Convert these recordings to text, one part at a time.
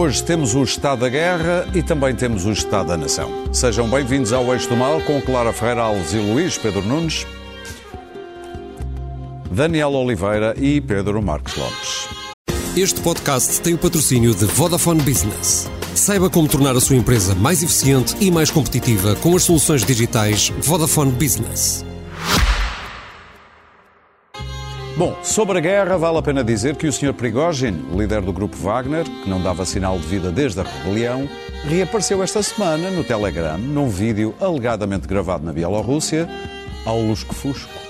Hoje temos o Estado da Guerra e também temos o Estado da Nação. Sejam bem-vindos ao Eixo do Mal com Clara Ferreira Alves e Luís Pedro Nunes, Daniel Oliveira e Pedro Marcos Lopes. Este podcast tem o patrocínio de Vodafone Business. Saiba como tornar a sua empresa mais eficiente e mais competitiva com as soluções digitais Vodafone Business. Bom, sobre a guerra, vale a pena dizer que o Sr. Prigozhin, líder do grupo Wagner, que não dava sinal de vida desde a rebelião, reapareceu esta semana no Telegram, num vídeo alegadamente gravado na Bielorrússia, ao lusco-fusco.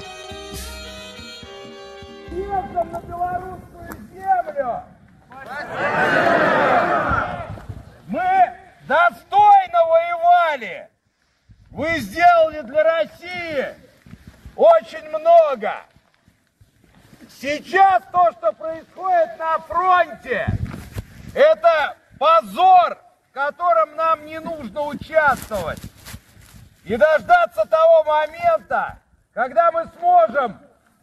Сейчас то, что происходит на фронте, это позор, в котором нам не нужно участвовать. И дождаться того момента, когда мы сможем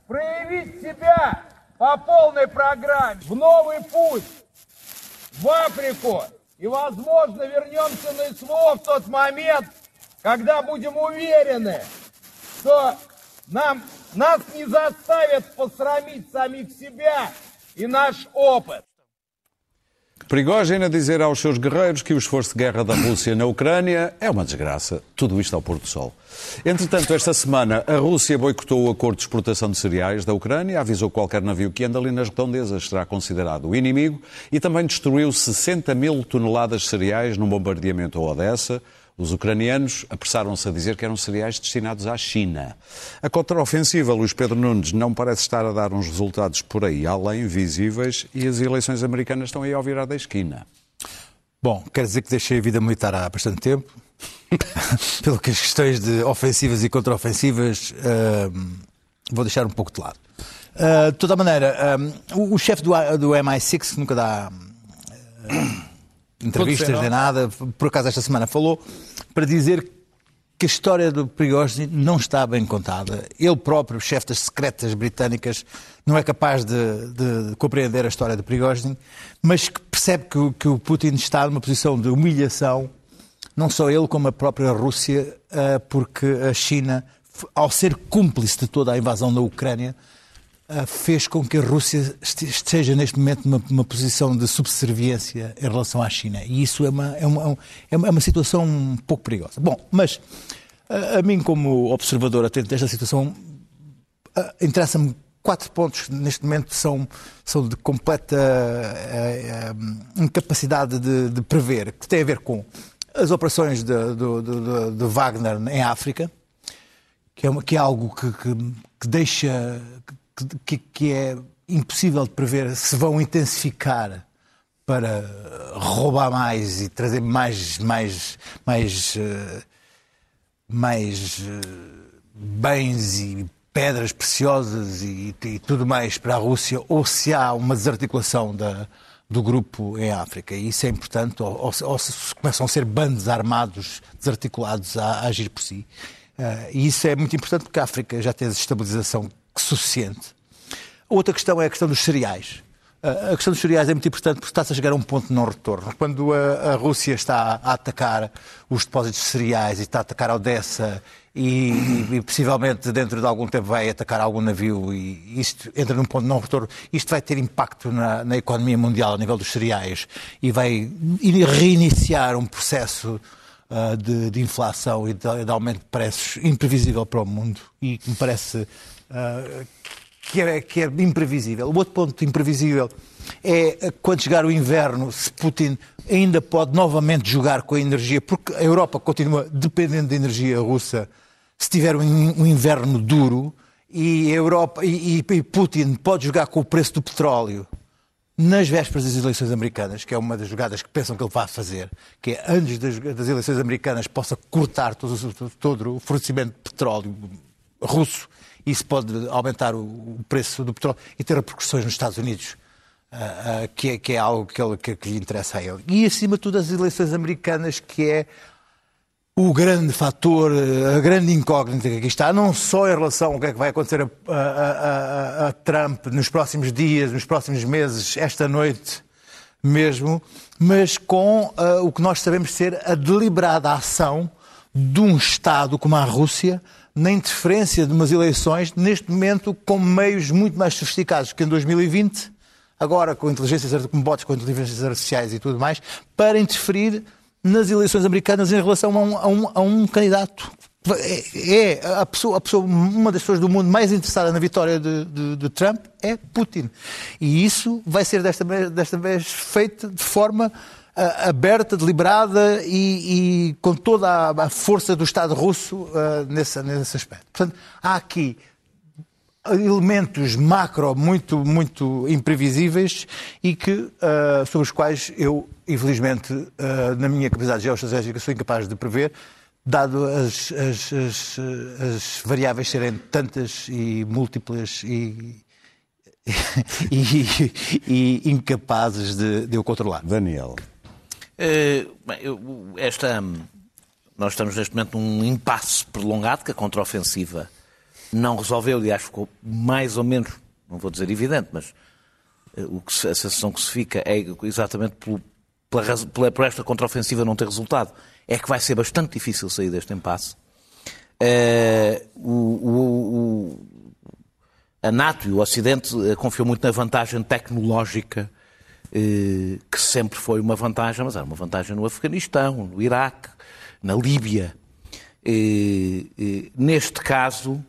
проявить себя по полной программе в новый путь, в Африку. И, возможно, вернемся на СВО в тот момент, когда будем уверены, что нам, нас не заставят посрамить самих себя и наш опыт. Prigozhin a dizer aos seus guerreiros que o esforço de guerra da Rússia na Ucrânia é uma desgraça. Tudo isto ao pôr do sol. Entretanto, esta semana, a Rússia boicotou o acordo de exportação de cereais da Ucrânia, avisou que qualquer navio que anda ali nas redondezas será considerado o inimigo e também destruiu 60 mil toneladas de cereais num bombardeamento a Odessa. os ucranianos apressaram-se a dizer que eram cereais destinados à China. A contraofensiva, Luís Pedro Nunes, não parece estar a dar uns resultados por aí além visíveis e as eleições americanas estão aí ao virar da esquina. Bom, quer dizer que deixei a vida militar há bastante tempo. Pelo que as questões de ofensivas e contraofensivas hum, vou deixar um pouco de lado. Uh, de toda maneira, hum, o, o chefe do, do MI6, que nunca dá hum, entrevistas nem nada, por acaso esta semana falou, para dizer que a história do Prigozhin não está bem contada. Ele próprio, chefe das secretas britânicas, não é capaz de, de compreender a história do Prigozhin, mas que percebe que, o- que o Putin está numa posição de humilhação, não só ele como a própria Rússia, ah, porque a China, ao ser cúmplice de toda a invasão da Ucrânia, fez com que a Rússia este- esteja neste momento numa, numa posição de subserviência em relação à China. E isso é uma, é uma, é uma, é uma situação um pouco perigosa. Bom, mas ah, a mim, como observador atento desta situação, ah, interessa-me quatro pontos neste momento são, são de completa ah, ah, incapacidade de, de prever, que tem a ver com as operações de, do- de Wagner em África, que é, uma- que é algo que, que- que deixa que, que- é impossível de prever se vão intensificar para roubar mais e trazer mais mais mais eh, mais eh, bens e pedras preciosas e, e tudo mais para a Rússia ou se há uma desarticulação da, do grupo em África. E isso é importante, ou, ou ou se começam a ser bandos armados desarticulados a, a agir por si. Eh, e isso é muito importante porque a África já tem desestabilização suficiente. Outra questão é a questão dos cereais. A a questão dos cereais é muito importante porque está-se a chegar a um ponto de não retorno. Quando a, a Rússia está a atacar os depósitos de cereais e está a atacar a Odessa e, e- e possivelmente dentro de algum tempo vai atacar algum navio e isto entra num ponto de não retorno, isto vai ter impacto na, na economia mundial a nível dos cereais e vai in- reiniciar um processo ah, de, de inflação e de, de aumento de preços imprevisível para o mundo e que me parece ah, que é, que é imprevisível. O outro ponto imprevisível é quando chegar o inverno, se Putin ainda pode novamente jogar com a energia, porque a Europa continua dependente da energia russa, se tiver um, in- inverno duro, e, Europa, e, e- Putin pode jogar com o preço do petróleo nas vésperas das eleições americanas, que é uma das jogadas que pensam que ele vai fazer, que é antes das, das eleições americanas possa cortar todo, todo o fornecimento de petróleo russo, isso pode aumentar o, preço do petróleo e ter repercussões nos Estados Unidos, ah, ah, que, é, que é algo que, ele- que- lhe interessa a ele. E acima de tudo as eleições americanas, que é o grande fator, a grande incógnita que aqui está, não só em relação ao que é que vai acontecer a, a- a- a- a Trump nos próximos dias, nos próximos meses, esta noite, mesmo, mas com uh, o que nós sabemos ser a deliberada ação de um Estado como a Rússia na interferência de umas eleições, neste momento com meios muito mais sofisticados que em 2020, agora com inteligências, com bots com inteligências artificiais e tudo mais, para interferir nas eleições americanas em relação a um, a um, a um candidato é, é a pessoa, a pessoa, uma das pessoas do mundo mais interessada na vitória de, de, de Trump é Putin. E isso vai ser desta vez, desta vez feito de forma aberta, deliberada e, e, com toda a, a, força do Estado russo uh, nesse, nesse aspecto. Portanto, há aqui elementos macro muito, muito imprevisíveis e que, uh, sobre os quais eu, infelizmente, na minha capacidade geoestratégica, sou incapaz de prever dado as, as, as, as, variáveis serem tantas e múltiplas e, e, e incapazes de, de, eu controlar. Daniel. Bem, esta, nós estamos neste momento num impasse prolongado que a contraofensiva não resolveu, aliás, ficou mais ou menos, não vou dizer evidente, mas uh, o que a sensação que se fica é exatamente pela, pela, por esta contraofensiva não ter resultado é que vai ser bastante difícil sair deste impasse. Uh, o, o, o, a NATO e o Ocidente confiou muito na vantagem tecnológica, que sempre foi uma vantagem, mas era uma vantagem no Afeganistão, no Iraque, na Líbia. neste caso,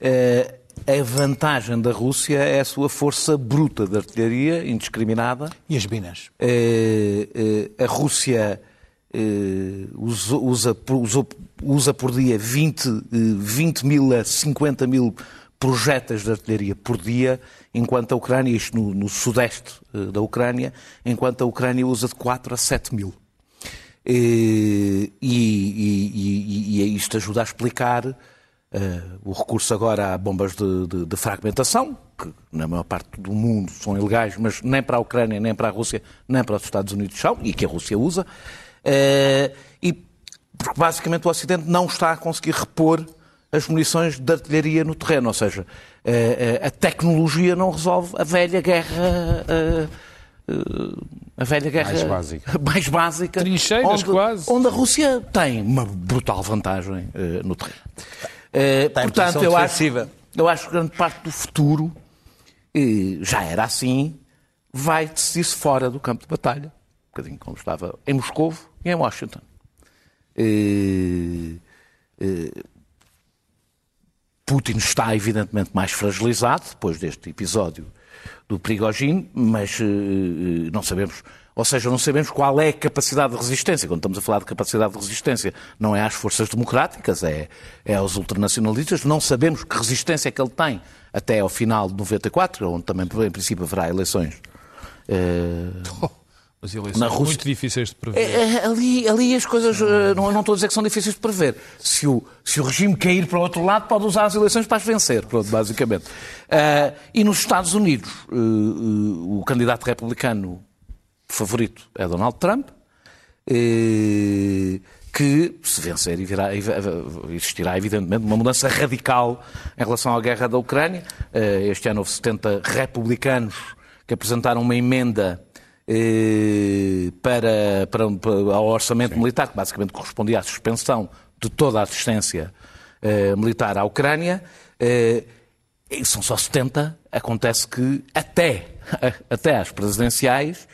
a vantagem da Rússia é a sua força bruta de artilharia, indiscriminada. E as minas? a Rússia eh, usa, usa, usa, por dia 20, 20 eh, mil a 50 mil projéteis de artilharia por dia, enquanto a Ucrânia, isto no, no sudeste eh, da Ucrânia, enquanto a Ucrânia usa de 4 a 7 mil. E, e, e, e isto ajuda a explicar uh, o recurso agora a bombas de, de, de, fragmentação, que na maior parte do mundo são ilegais, mas nem para a Ucrânia, nem para a Rússia, nem para os Estados Unidos são, e que a Rússia usa. Eh, e porque basicamente o Ocidente não está a conseguir repor as munições de artilharia no terreno, ou seja, eh, eh, a tecnologia não resolve a velha guerra. A velha guerra mais básica, mais básica Trincheiras onde, quase. onde a Rússia tem uma brutal vantagem no terreno. Está Portanto, eu acho, eu acho que grande parte do futuro, já era assim, vai decidir-se fora do campo de batalha bocadinho como estava em Moscou e em Washington. E, e, Putin está evidentemente mais fragilizado depois deste episódio do Prigogine, mas uh, não sabemos, ou seja, não sabemos qual é a capacidade de resistência. Quando estamos a falar de capacidade de resistência, não é às forças democráticas, é, é aos ultranacionalistas. Não sabemos que resistência é que ele tem até ao final de 94, onde também, em princípio, haverá eleições. Uh... As eleições na Rússia, muito difíceis de prever. É, é, ali, ali as coisas, eh, não, não estou a dizer que são difíceis de prever. Se o, se o regime cair para o outro lado, pode usar as eleições para as vencer, pronto, basicamente. Uh, e nos Estados Unidos, uh, uh, o candidato republicano favorito é Donald Trump, que, se vencer, existirá evidentemente uma mudança radical em relação à guerra da Ucrânia. Este ano houve 70 republicanos que apresentaram uma emenda para, para, para, ao orçamento Sim. militar, que basicamente correspondia à suspensão de toda a assistência eh, militar à Ucrânia. Eh, são só 70. Acontece que até, até às presidenciais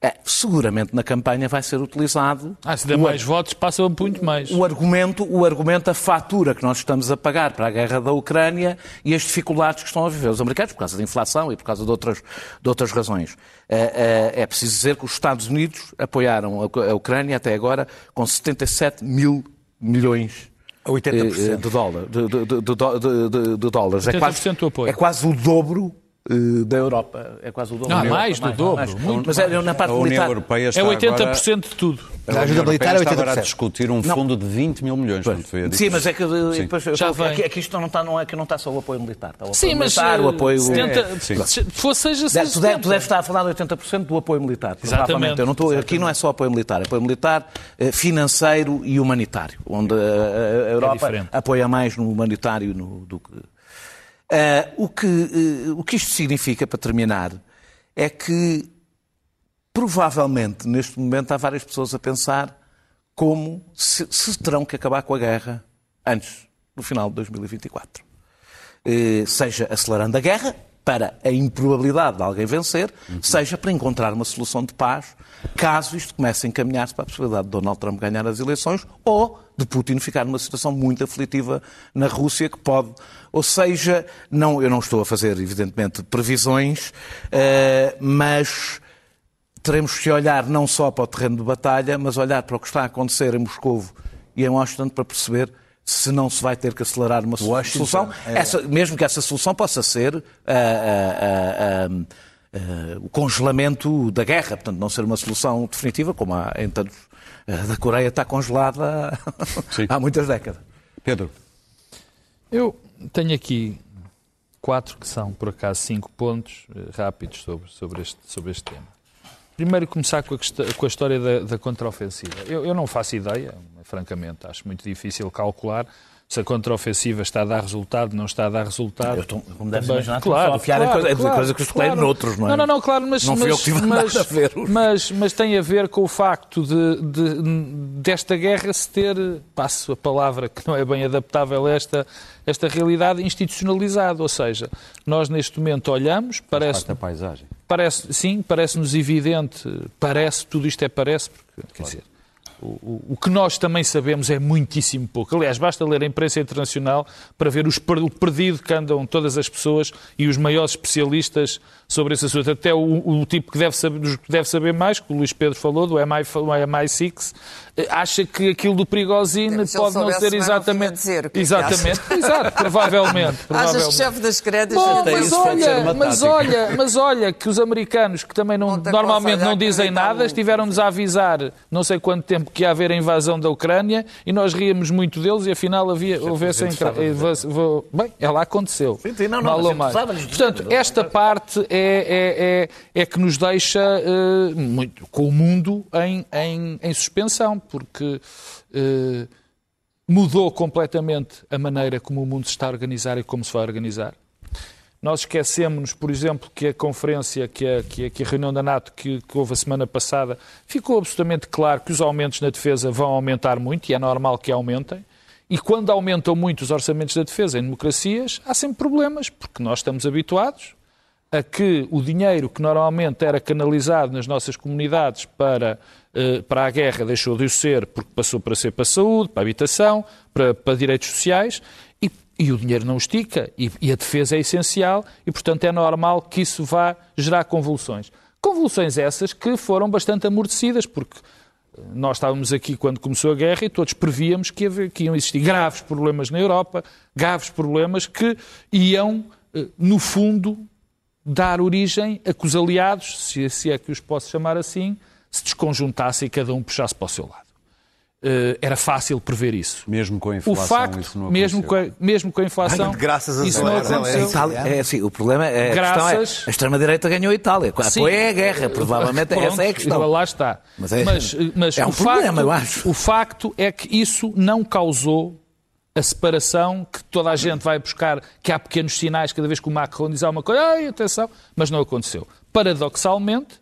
é, seguramente na campanha vai ser utilizado. Ah, se der o, mais votos, passa muito mais. O argumento, o argumento, a fatura que nós estamos a pagar para a guerra da Ucrânia e as dificuldades que estão a viver os americanos por causa da inflação e por causa de outras, de outras razões. É, é, é preciso dizer que os Estados Unidos apoiaram a Ucrânia até agora com 77 mil milhões 80%. de, dólar, de, de, de, de dólares. É quase, do apoio. é quase o dobro eh, da Europa. É quase o dobro. Não, mais do dobro. Mais. Muito Mas é, na parte a União Europeia está é 80% agora... de tudo. A, ajuda militar é 80%. agora a discutir um fundo não. de 20 mil milhões. Foi Sim, mas é que, depois, Já vem. Aqui, aqui isto não está, não é que não está só o apoio militar. Está o apoio sim, militar, mas o apoio... 70, é, fosse, seja, seja tu, deve, tu deves estar a falar de 80% do apoio militar. Exatamente. Eu não estou, aqui não é só apoio militar, é apoio militar, eh, financeiro e humanitário, onde a, a Europa é apoia mais no humanitário no, do que Uh, o, que, uh, o que isto significa, para terminar, é que provavelmente, neste momento, há várias pessoas a pensar como se, se terão que acabar com a guerra antes do final de 2024. Eh, seja acelerando a guerra, para a improbabilidade de alguém vencer, seja para encontrar uma solução de paz, caso isto comece a encaminhar-se para a possibilidade de Donald Trump ganhar as eleições ou de Putin ficar numa situação muito aflitiva na Rússia, que pode. Ou seja, não, eu não estou a fazer, evidentemente, previsões, eh, mas teremos que olhar não só para o terreno de batalha, mas olhar para o que está a acontecer em Moscou e em Washington para perceber se não se vai ter que acelerar uma Washington, solução, é. essa, mesmo que essa solução possa ser ah, ah, ah, o congelamento da guerra, portanto, não ser uma solução definitiva, como há em tantos. A da Coreia está congelada há muitas décadas. Pedro, Eu tenho aqui quatro que são, por acaso, cinco pontos eh, rápidos sobre, sobre, este, sobre este tema. Primeiro, começar com a, com a história da, da contraofensiva. Eu, eu não faço ideia, francamente, acho muito difícil calcular se a contraofensiva está a dar resultado, não está a dar resultado. Eu estou- como deves Também. imaginar, só a afiar a coisa- dizer coisa que eu escolhi noutros, não é? Não, não, não, claro, mas, Não mas, mas, a ver mas, mas tem a ver com o facto de, de- desta guerra se ter, passo a palavra que não é bem adaptável a esta, esta realidade, institucionalizado. Ou seja, nós neste momento olhamos, parece, parte da paisagem. parece sim, parece-nos evidente, parece, tudo isto é parece, porque, quer dizer, o, o- o que nós também sabemos é muitíssimo pouco. Aliás, basta ler a imprensa internacional para ver os o perdido que andam todas as pessoas e os maiores especialistas sobre esse assunto. Até o, o tipo que deve, saber, que deve saber mais, que o Luís Pedro falou, do MI, o MI6, eh, acha que aquilo do Prigozine Se pode não ser o a exatamente... dizer, o que é que exatamente, exato, provavelmente. Achas que provavelmente. chefe das credas Bom, mas olha, mas olha, mas olha que os americanos que também não, Não te normalmente não dizem nada, estiveram-nos a avisar não sei quanto tempo que ia haver a invasão da Ucrânia e nós ríamos muito deles e afinal havia, houve essa vou- Bem, ela aconteceu. Sim, sim, não, não, Mal mais. Portanto, esta parte é, é, é, é que nos deixa eh, muito, com o mundo em, em, em suspensão, porque eh, mudou completamente a maneira como o mundo se está a organizar e como se vai organizar. Nós esquecemos, por exemplo, que a conferência, que a, que a, que a reunião da NATO que, que houve a semana passada, ficou absolutamente claro que os aumentos na defesa vão aumentar muito, e é normal que aumentem. E quando aumentam muito os orçamentos da defesa em democracias, há sempre problemas, porque nós estamos habituados a que o dinheiro que normalmente era canalizado nas nossas comunidades para, eh, para a guerra deixou de o ser porque passou para ser para a saúde, para a habitação, para, para direitos sociais e, o dinheiro não estica e, e a defesa é essencial e, portanto, é normal que isso vá gerar convulsões. Convulsões essas que foram bastante amortecidas porque nós estávamos aqui quando começou a guerra e todos prevíamos que, havia- que iam existir graves problemas na Europa, graves problemas que iam, eh, no fundo, dar origem a que os aliados, se, se é que os posso chamar assim, se desconjuntassem e cada um puxasse para o seu lado. Eh, era fácil prever isso. Mesmo com a O inflação, facto, isso não mesmo com, a, mesmo com a inflação, graças a isso não aconteceu. A Itália, é assim, o problema é, a é, Graças- a extrema-direita ganhou a Itália. Sim. Apoia a guerra, provavelmente Pronto, essa é a questão. Lá está. Mas é- mas, mas é um o problema, facto, eu acho. O facto é que isso não causou a separação que toda a gente vai buscar, que há pequenos sinais cada vez que o Macron diz alguma coisa, ai, atenção, mas não aconteceu. Paradoxalmente,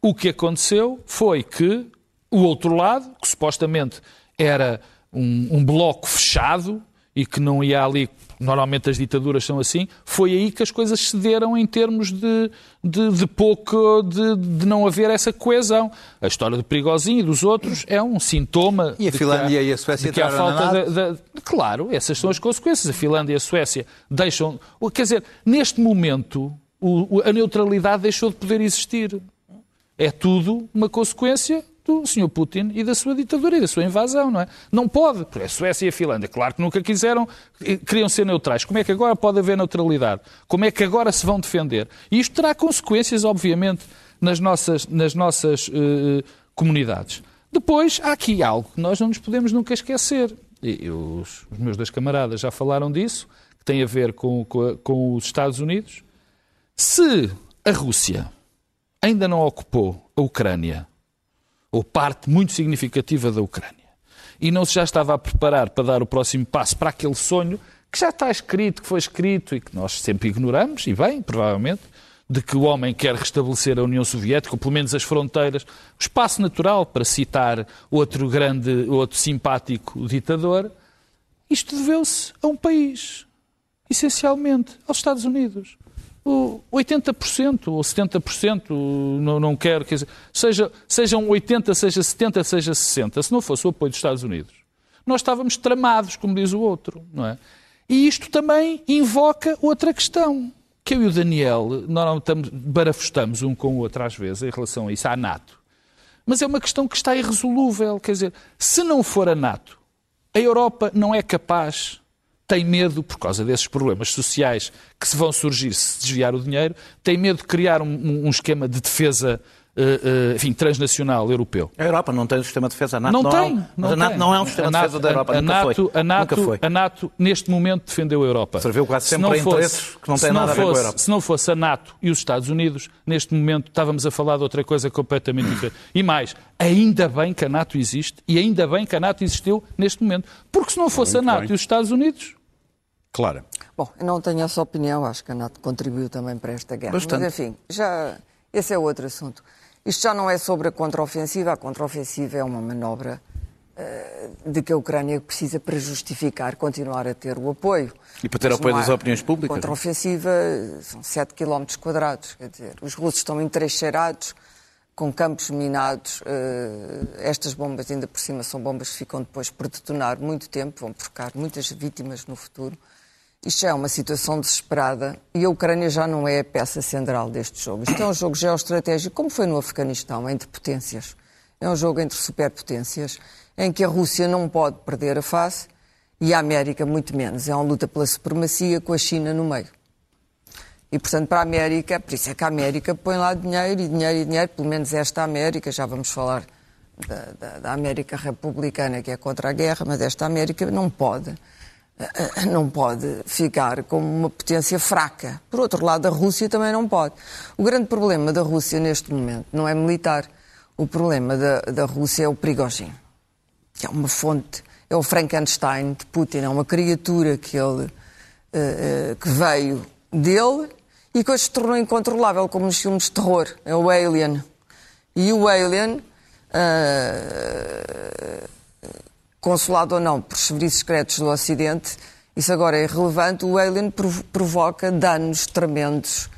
o que aconteceu foi que o outro lado, que supostamente era um, um bloco fechado e que não ia ali, normalmente as ditaduras são assim, foi aí que as coisas cederam em termos de, de, de pouco, de, de não haver essa coesão. A história do Perigozinho e dos outros é um sintoma. E a Finlândia há- e a Suécia de que há falta Claro, essas são as consequências. A Finlândia e a Suécia deixam. Quer dizer, neste momento, o- a neutralidade deixou de poder existir. É tudo uma consequência do Sr. Putin e da sua ditadura e da sua invasão, não é? Não pode, porque a Suécia e a Finlândia, claro que nunca quiseram, eh, queriam ser neutrais. Como é que agora pode haver neutralidade? Como é que agora se vão defender? E isto terá consequências, obviamente, nas nossas, nas nossas eh, comunidades. Depois, há aqui algo que nós não nos podemos nunca esquecer. E os, os meus dois camaradas já falaram disso, que tem a ver com, com com os Estados Unidos. Se a Rússia ainda não ocupou a Ucrânia, ou parte muito significativa da Ucrânia, e não se já estava a preparar para dar o próximo passo para aquele sonho que já está escrito, que foi escrito e que nós sempre ignoramos, e bem, provavelmente, de que o homem quer restabelecer a União Soviética, ou pelo menos as fronteiras, o espaço natural, para citar outro grande, outro simpático ditador, isto deveu-se a um país, essencialmente, aos Estados Unidos. O 80% ou 70%, não, não quero, quer dizer, seja, sejam 80%, seja 70%, seja 60%, se não fosse o apoio dos Estados Unidos, nós estávamos tramados, como diz o outro, não é? E isto também invoca outra questão, que eu e o Daniel, nós estamos, barafustamos um com o outro às vezes em relação a isso, à NATO. Mas é uma questão que está irresolúvel, quer dizer, se não for a NATO, a Europa não é capaz tem medo, por causa desses problemas sociais que se vão surgir se desviar o dinheiro, tem medo de criar um, um esquema de defesa Uh, uh, enfim, transnacional europeu. A Europa não tem um sistema de defesa. A NATO não, não tem. É, mas a NATO não é um sistema NATO, de defesa da Europa. A, nunca, NATO, foi. A NATO, nunca foi. A NATO, neste momento, defendeu a Europa. Serviu quase sempre para interesses que não têm nada fosse, a ver com a Europa. Se não fosse a NATO e os Estados Unidos, neste momento estávamos a falar de outra coisa completamente diferente. E mais, ainda bem que a NATO existe e ainda bem que a NATO existiu neste momento. Porque se não fosse Muito a NATO bem. e os Estados Unidos, Clara. Bom, eu não tenho essa opinião, acho que a NATO contribuiu também para esta guerra. Bastante. Mas, enfim, já, esse é outro assunto. Isto já não é sobre a contraofensiva, a contraofensiva é uma manobra eh, de que a Ucrânia precisa para justificar continuar a ter o apoio. E para ter Mas apoio das opiniões públicas, Contraofensiva são 7 km quadrados, quer dizer, os russos estão entrincheirados, com campos minados. eh, estas bombas, ainda por cima, são bombas que ficam depois por detonar muito tempo, vão provocar muitas vítimas no futuro. Isto já é uma situação desesperada e a Ucrânia já não é a peça central deste jogo. Isto é um jogo geoestratégico, como foi no Afeganistão, entre potências. É um jogo entre superpotências, em que a Rússia não pode perder a face e a América muito menos. É uma luta pela supremacia com a China no meio. E, portanto, para a América, por isso é que a América põe lá dinheiro e dinheiro e dinheiro, pelo menos esta América, já vamos falar da, da- da América republicana que é contra a guerra, mas esta América não pode, não pode ficar como uma potência fraca. Por outro lado, a Rússia também não pode. O grande problema da Rússia neste momento não é militar. O problema da, da Rússia é o Prigozhin, que é uma fonte, é o Frankenstein de Putin, é uma criatura que ele eh, eh, que veio dele e que hoje se tornou incontrolável, como nos filmes de terror. É o Alien. E o Alien, eh, consolado ou não por serviços secretos do Ocidente, isso agora é irrelevante, o Alien prov- provoca danos tremendos.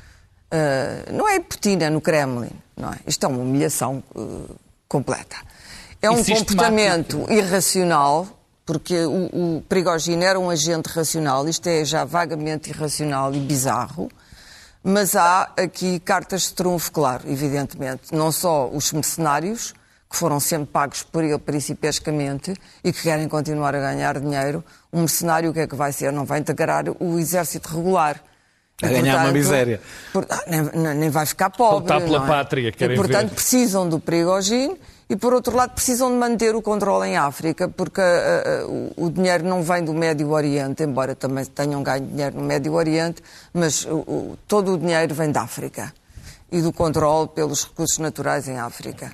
eh, não é em Putin, é no Kremlin. Não é? Isto é uma humilhação eh, completa. É um comportamento irracional, porque o, o Prigogine era um agente racional, isto é já vagamente irracional e bizarro, mas há aqui cartas de trunfo, claro, evidentemente. Não só os mercenários, que foram sempre pagos por ele principescamente e que querem continuar a ganhar dinheiro. Um mercenário o que é que vai ser? Não vai integrar o exército regular. A ganhar uma miséria. por- ah, nem, nem- vai ficar pobre. Lutar pela não é? pátria, querem E, portanto, ver. precisam do Prigogine e, por outro lado, precisam de manter o controle em África, porque ah, ah, o, dinheiro não vem do Médio Oriente, embora também tenham ganho dinheiro no Médio Oriente, mas o- todo o dinheiro vem da África e do controle pelos recursos naturais em África.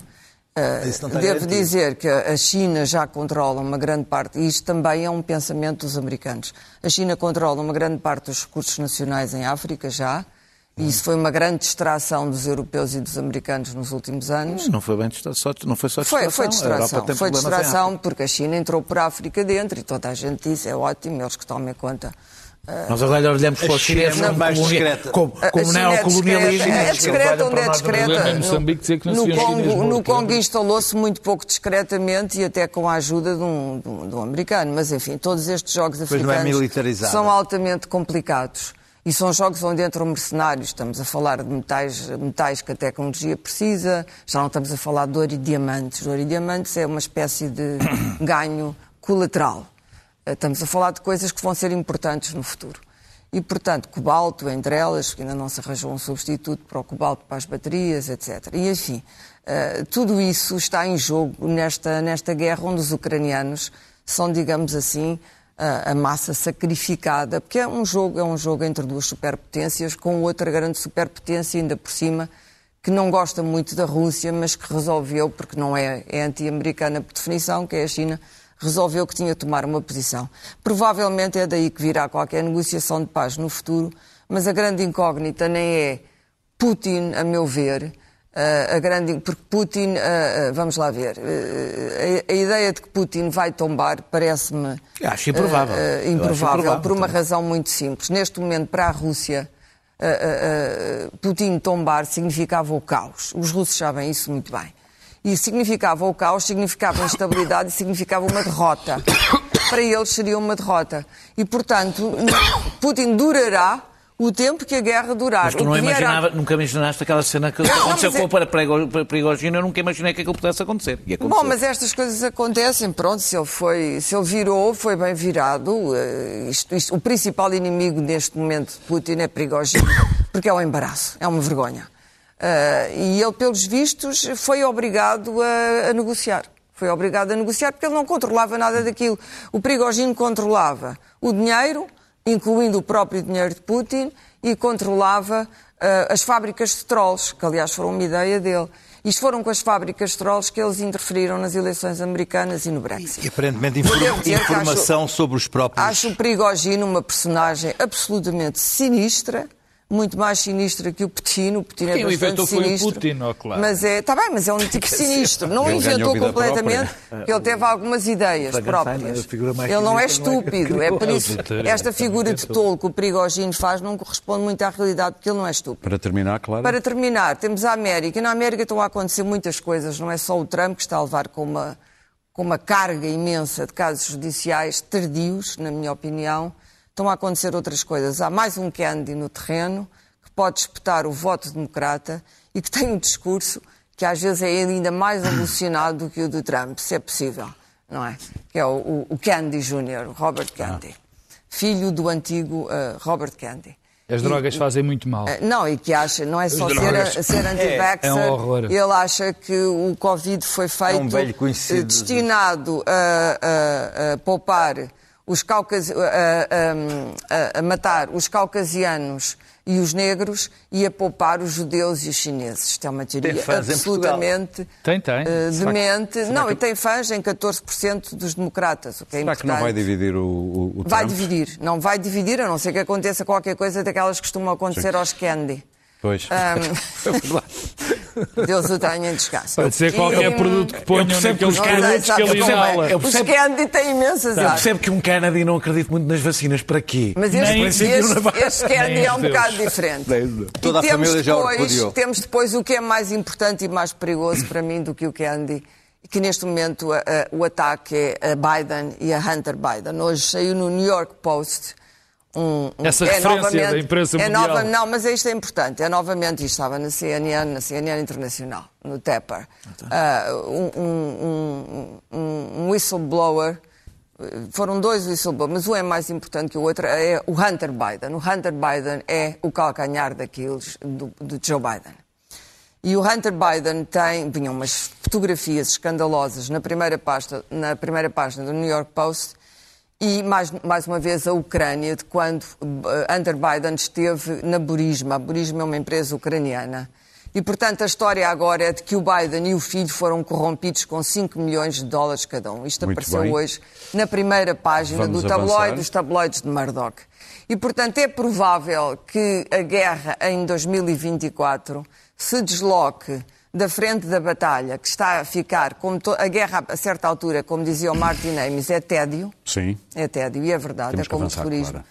Está devo dizer que a China já controla uma grande parte, e isto também é um pensamento dos americanos. A China controla uma grande parte dos recursos nacionais em África já, e isso foi uma grande distração dos europeus e dos americanos nos últimos anos. Não foi bem distra- só, não foi só Foi, distração. foi A distração. Foi distração porque a China entrou por África dentro e toda a gente disse é ótimo, eles que tomem conta. Nós agora olhamos para os China é chineses como, mais discreta. como, como China é neocolonialismo. É Eles discreta onde é discreta. é No- Moçambique dizer que não se no viu Congo, no Congo é? instalou-se muito pouco discretamente e até com a ajuda de um, de um- de um americano. Mas, enfim, todos estes jogos é africanos militarizada. são altamente complicados. E são jogos onde entram mercenários. Estamos a falar de metais, metais que a tecnologia precisa. Já não estamos a falar de ouro e diamantes. Ouro e diamantes é uma espécie de ganho colateral. Eh, Estamos a falar de coisas que vão ser importantes no futuro. E, portanto, cobalto, entre elas, que ainda não se arranjou um substituto para o cobalto para as baterias, etc. E, enfim, eh, tudo isso está em jogo nesta, nesta guerra onde os ucranianos são, digamos assim, a, massa sacrificada, porque é um jogo, é um jogo entre duas superpotências, com outra grande superpotência ainda por cima, que não gosta muito da Rússia, mas que resolveu, porque não é, é anti-americana por definição, que é a China, resolveu que tinha de tomar uma posição. Provavelmente é daí que virá qualquer negociação de paz no futuro, mas a grande incógnita nem é Putin, a meu ver, a grande. Porque Putin, vamos lá ver, a, ideia de que Putin vai tombar parece-me. Acho improvável. improvável, improvável por uma também. razão muito simples. Neste momento, para a Rússia, Putin tombar significava o caos. Os russos sabem isso muito bem. E significava o caos, significava instabilidade e significava uma derrota. Para eles seria uma derrota. E, portanto, Putin durará o tempo que a guerra durar. Mas tu não imaginava, nunca imaginaste aquela cena que Não, aconteceu mas é- com a eu nunca imaginei que aquilo pudesse acontecer. Bom, mas estas coisas acontecem, pronto, se ele, foi, se ele virou, foi bem virado. eh, isto- isto- o principal inimigo neste momento de Putin é Prigogine, porque é um embaraço, é uma vergonha. Eh, e ele, pelos vistos, foi obrigado a, a negociar. Foi obrigado a negociar porque ele não controlava nada daquilo. O Prigogine controlava o dinheiro, incluindo o próprio dinheiro de Putin, e controlava eh, as fábricas de trolls, que aliás foram uma ideia dele. Isto foram com as fábricas de trolls que eles interferiram nas eleições americanas e no Brexit. E aparentemente informação sobre os próprios. Acho o Prigogine uma personagem absolutamente sinistra, muito mais sinistra que o Putin. O Putin é Quem o bastante inventou foi o sinistro. Putin, ó, claro. Mas é, está bem, mas é um tipo sinistro. Não Ele inventou completamente, porque ele teve algumas ideias próprias. Ele não é é? estúpido. É por isso Criou. esta figura de tolo que o Prigogine faz não corresponde muito à realidade, porque ele não é estúpido. Para terminar, claro. Para terminar, temos a América. E na América estão a acontecer muitas coisas. Não é só o Trump que está a levar com uma, com uma carga imensa de casos judiciais tardios, na minha opinião. Estão a acontecer outras coisas. Há mais um Kennedy no terreno que pode disputar o voto democrata e que tem um discurso que às vezes é ainda mais evolucionado do que o do Trump, se é possível, não é? Que é o, o, o Kennedy Jr., o Robert Kennedy, filho do antigo eh, Robert Kennedy. As drogas fazem muito mal. Eh, Não, e que acha, não é só ser, drogas. ser anti-vaxxer, É um horror. ele acha que o Covid foi feito um velho conhecido. eh, destinado a, a- a poupar os caucas, a, a- a matar os caucasianos e os negros e a poupar os judeus e os chineses. Isto é uma teoria absolutamente Tem, tem. eh, demente. Não, e tem fãs em 14% dos democratas, o que é Será que não vai dividir o, o, o Vai Trump? dividir, não vai dividir, a não ser que aconteça qualquer coisa daquelas que costumam acontecer aos Kennedy. Pois. Ahm, Deus o tenha em descanso. Pode ser qualquer E, produto que ponham percebo que naqueles os produtos que ele é? inala. Eu Os percebo- Kennedy têm imensas Eu percebo que um Kennedy não acredita muito nas vacinas. Para quê? Mas Nem- este, princípio este, este Nem é um os bocado diferente. Toda a e temos família já o depois, temos depois o que é mais importante e mais perigoso para mim do que o Kennedy, que neste momento a- a- o ataque é a Biden e a Hunter Biden. Hoje saiu no New York Post um, um- Essa referência da imprensa é mundial. nova- não, mas isto é importante. É novamente, isto estava na CNN, na CNN Internacional, no Tepper. Ah, um, um- whistleblower, foram dois whistleblowers, mas um é mais importante que o outro, é o Hunter Biden. O Hunter Biden é o calcanhar daqueles do, do Joe Biden. E o Hunter Biden tem, vinham umas fotografias escandalosas na primeira, pasta, na primeira página do New York Post e, mais, mais uma vez, a Ucrânia, de quando eh, Hunter Biden esteve na Burisma. A Burisma é uma empresa ucraniana. E, portanto, a história agora é de que o Biden e o filho foram corrompidos com 5 milhões de dólares cada um. Isto Muito apareceu bem. hoje na primeira página Vamos do tabloide, dos tabloides de Murdoch. E, portanto, é provável que a guerra em 2024 se desloque da frente da batalha, que está a ficar, como to- a guerra a certa altura, como dizia o Martin Amis, é tédio, Sim. é tédio, e é verdade, Temos é como o terrorismo. Clara.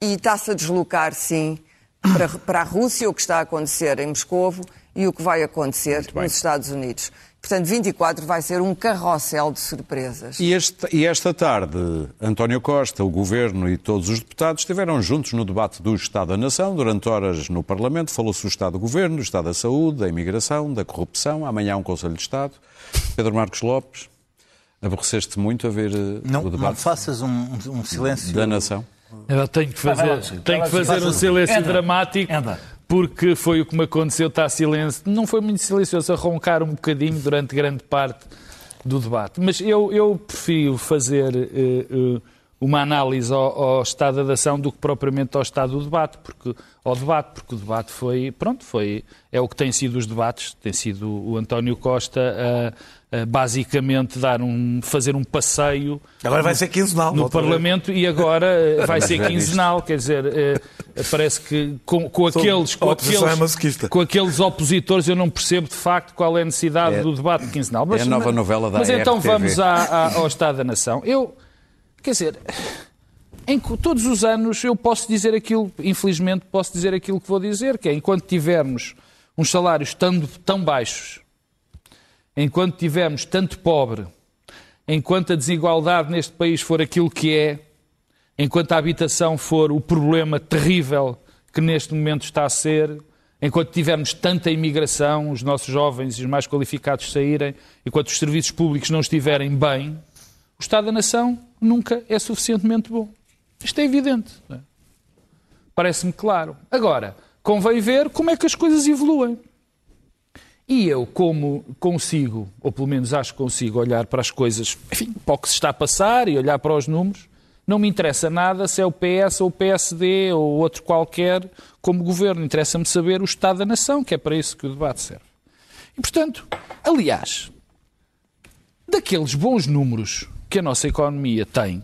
E está-se a deslocar, sim, para, para a Rússia, o que está a acontecer em Moscovo e o que vai acontecer nos Estados Unidos. Portanto, 24 vai ser um carrossel de surpresas. E, este- e esta tarde, António Costa, o Governo e todos os deputados estiveram juntos no debate do Estado da Nação. Durante horas no Parlamento falou-se do Estado do Governo, do Estado da Saúde, da imigração, da corrupção. Amanhã há um Conselho de Estado. Pedro Marcos Lopes, aborreceste muito a ver eh, Não, o não debate faças um, um silêncio. da Nação? Eu tenho que fazer, tenho que fazer um silêncio Entra, dramático entra. Porque foi o que me aconteceu, está silêncio. Não foi muito silencioso, a roncar um bocadinho durante grande parte do debate. Mas eu, eu prefiro fazer eh, eh, uma análise ao, ao, estado da ação do que propriamente ao estado do debate, porque ao debate, porque o debate foi, pronto, foi é o que tem sido os debates, tem sido o António Costa a, a basicamente dar um fazer um passeio agora vai ser quinzenal no Parlamento e agora eh, vai ser quinzenal, quer dizer, eh, parece que com, com aqueles com aqueles, é com aqueles opositores eu não percebo de facto qual é a necessidade é, do debate quinzenal. Mas, é a nova novela da Mas então RTV. vamos à, à, ao Estado da Nação. Eu Quer dizer, em todos os anos eu posso dizer aquilo, infelizmente posso dizer aquilo que vou dizer, que é enquanto tivermos uns salários tão, tão baixos, enquanto tivermos tanto pobre, enquanto a desigualdade neste país for aquilo que é, enquanto a habitação for o problema terrível que neste momento está a ser, enquanto tivermos tanta imigração, os nossos jovens e os mais qualificados saírem, enquanto os serviços públicos não estiverem bem, o Estado da Nação nunca é suficientemente bom. Isto é evidente. É? Parece-me claro. Agora, convém ver como é que as coisas evoluem. E eu, como consigo, ou pelo menos acho que consigo, olhar para as coisas, enfim, para o que se está a passar e olhar para os números, não me interessa nada se é o PS ou o PSD ou outro qualquer como governo. Interessa-me saber o Estado da Nação, que é para isso que o debate serve. E, portanto, aliás, daqueles bons números que a nossa economia tem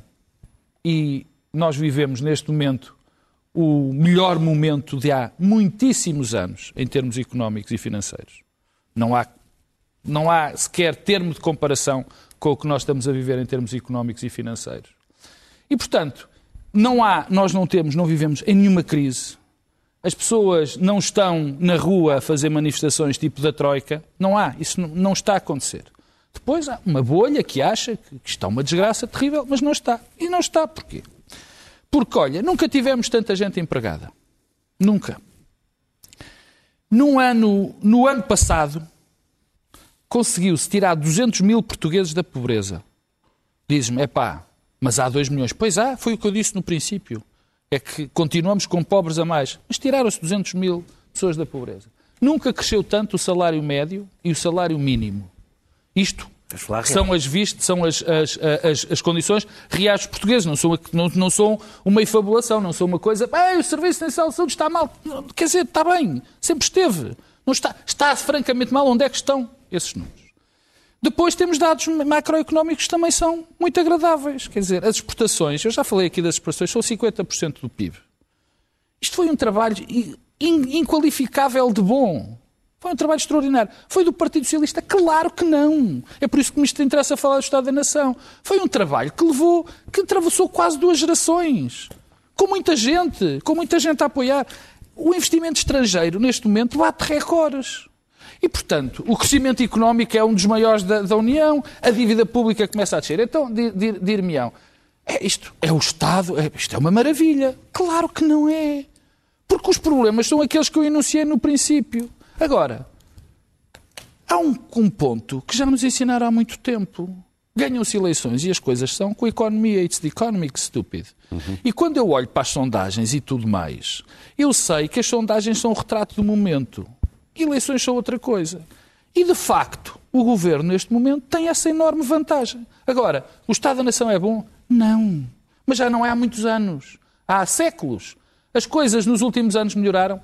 e nós vivemos neste momento o melhor momento de há muitíssimos anos em termos económicos e financeiros. Não há, não há sequer termo de comparação com o que nós estamos a viver em termos económicos e financeiros. E, portanto, não há, nós não temos, não vivemos em nenhuma crise. As pessoas não estão na rua a fazer manifestações tipo da Troika. Não há, isso não, está a acontecer. Depois há uma bolha que acha que está uma desgraça terrível, mas não está. E não está porquê? Porque, olha, nunca tivemos tanta gente empregada. Nunca. Num ano, no ano passado, conseguiu-se tirar 200 mil portugueses da pobreza. Diz-me, é pá, mas há 2 milhões. Pois há, foi o que eu disse no princípio. É que continuamos com pobres a mais. Mas tiraram-se 200 mil pessoas da pobreza. Nunca cresceu tanto o salário médio e o salário mínimo. Isto são as vistas, são as, as, as, as, condições reais dos portugueses, não são, não, não são uma efabulação, não são uma coisa, o Serviço Nacional de Saúde está mal. Quer dizer, está bem, sempre esteve. Não está, está francamente mal. Onde é que estão esses números? Depois temos dados macroeconómicos que também são muito agradáveis. Quer dizer, as exportações, eu já falei aqui das exportações, são 50% do PIB. Isto foi um trabalho inqualificável de bom. Foi um trabalho extraordinário. Foi do Partido Socialista? Claro que não. É por isso que me interessa falar do Estado da Nação. Foi um trabalho que levou, que atravessou quase duas gerações. Com muita gente, com muita gente a apoiar. O investimento estrangeiro, neste momento, bate recordes. E, portanto, o crescimento económico é um dos maiores da, da União, a dívida pública começa a descer. Então, dir-me-ão, é isto é o Estado, é, isto é uma maravilha. Claro que não é. Porque os problemas são aqueles que eu enunciei no princípio. Agora, há um, um ponto que já nos ensinaram há muito tempo. Ganham-se eleições e as coisas são com a economia. It's the economic stupid. Uhum. E quando eu olho para as sondagens e tudo mais, eu sei que as sondagens são um retrato do momento. Eleições são outra coisa. E, de facto, o governo, neste momento, tem essa enorme vantagem. Agora, o Estado da Nação é bom? Não. Mas já não é há muitos anos. Há séculos. As coisas nos últimos anos melhoraram.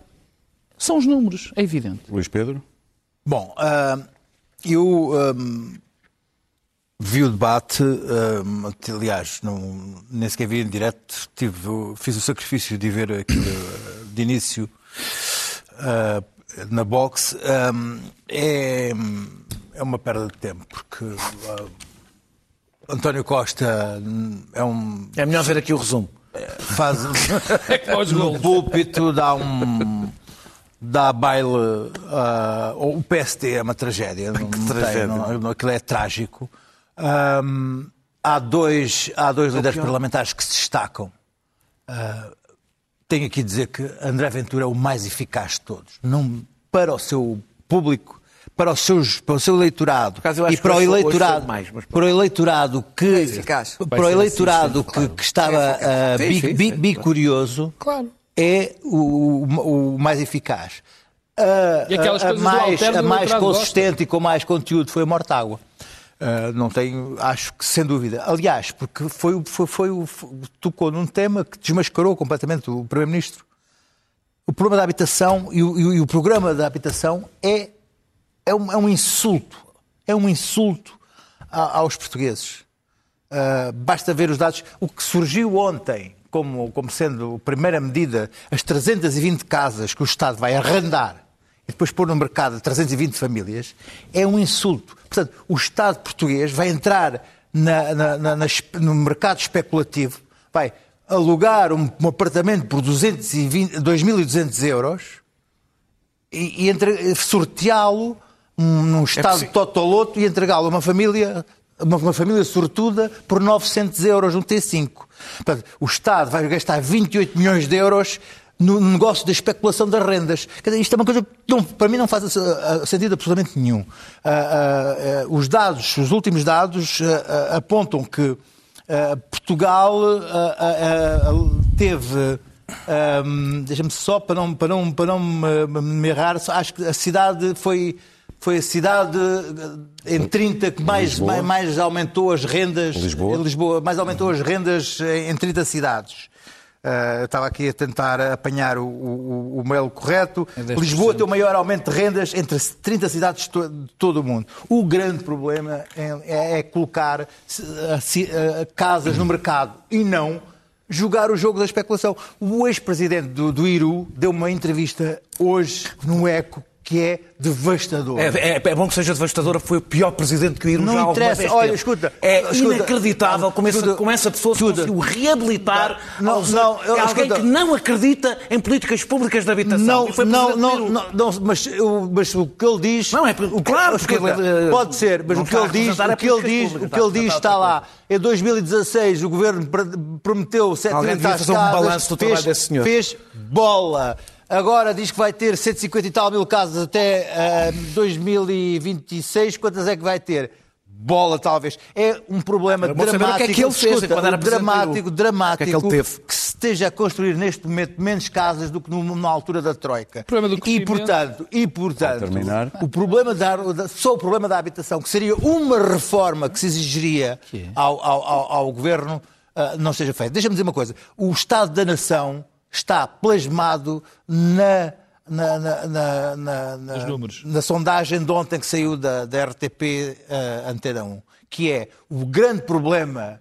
São os números, é evidente. Luís Pedro? Bom, uh, eu um, vi o debate, um, aliás, não, nem sequer vi em direto, tive, fiz o sacrifício de ver aquilo de início uh, na box. Um, é, é uma perda de tempo, porque uh, António Costa é um. É melhor ver aqui o resumo. Faz no púlpito, dá um dá baile. Uh, o PSD é uma tragédia. Não, não tragédia. Tem, não, aquilo é trágico. Um, há dois, há dois líderes parlamentares que se destacam. Uh, tenho aqui a dizer que André Ventura é o mais eficaz de todos. Não, para o seu público, para, os seus, para o seu eleitorado e para o eleitorado, mais, mas... para o eleitorado que, para o eleitorado que, que estava uh, bicurioso, claro é o, o, mais eficaz. A, a, a mais, a mais consistente e com mais conteúdo foi a Mortágua. Uh, não tenho, acho que sem dúvida. Aliás, porque foi, foi, foi, foi, tocou num tema que desmascarou completamente o Primeiro-Ministro. O problema da habitação e o, e o, programa da habitação é, é, um, é um insulto. É um insulto a, aos portugueses. Uh, basta ver os dados. O que surgiu ontem como, como sendo a primeira medida as 320 casas que o Estado vai arrendar e depois pôr no mercado 320 famílias, é um insulto. Portanto, o Estado português vai entrar na, na, na, no mercado especulativo, vai alugar um, um apartamento por 2.200 euros e, e sorteá-lo num é estado é de totoloto e entregá-lo a uma família uma, uma, família sortuda por 900 euros um T5. Portanto, o Estado vai gastar 28 milhões de euros no negócio da especulação das rendas. Dizer, isto é uma coisa que não, para mim não faz sentido absolutamente nenhum. Uh, uh, uh, os dados, os últimos dados apontam que Portugal teve um, deixa-me só para não, para não, para não me, me errar, acho que a cidade foi foi a cidade em 30 que mais, mais, mais, aumentou as rendas. Lisboa. Lisboa mais aumentou as rendas em 30 cidades. Uh, estava aqui a tentar apanhar o, o, o mail correto. É Lisboa tem o maior aumento de rendas entre 30 cidades de todo o mundo. O grande problema é, é, é colocar uh, uh, casas no mercado e não jogar o jogo da especulação. O ex-presidente do, do Iru deu uma entrevista hoje no Eco que é devastador. É, é, é, bom que seja devastadora, foi o pior presidente que o Irão não já interessa. Vez Olha, escuta. É escuta, inacreditável como, essa, como essa pessoa se conseguiu reabilitar não, não, eu, é alguém escuta, que não acredita em políticas públicas de habitação. Não, não, não, não, não, mas, mas o que ele diz... Não, é claro, escuta, eh, pode ser, mas o que ele diz, o que ele diz, o que ele diz está lá. Em 2016 o governo prometeu 700 casas, um balanço do trabalho desse senhor. fez bola. Agora diz que vai ter 150 e tal mil casas até uh, eh, 2026. Quantas é que vai ter? Bola, talvez. É um problema dramático. Que é que ele fez escuta, dramático, dramático que, é que, ele teve? que se esteja a construir neste momento menos casas do que na altura da Troika. Problema do e portanto, e portanto, o problema da, só o problema da habitação, que seria uma reforma que se exigiria ao, ao, ao, ao governo, uh, não seja feita. Deixa-me dizer uma coisa. O Estado da Nação está plasmado na, na, na, na, na sondagem de ontem que saiu da, da RTP uh, eh, Antena 1, que é o grande problema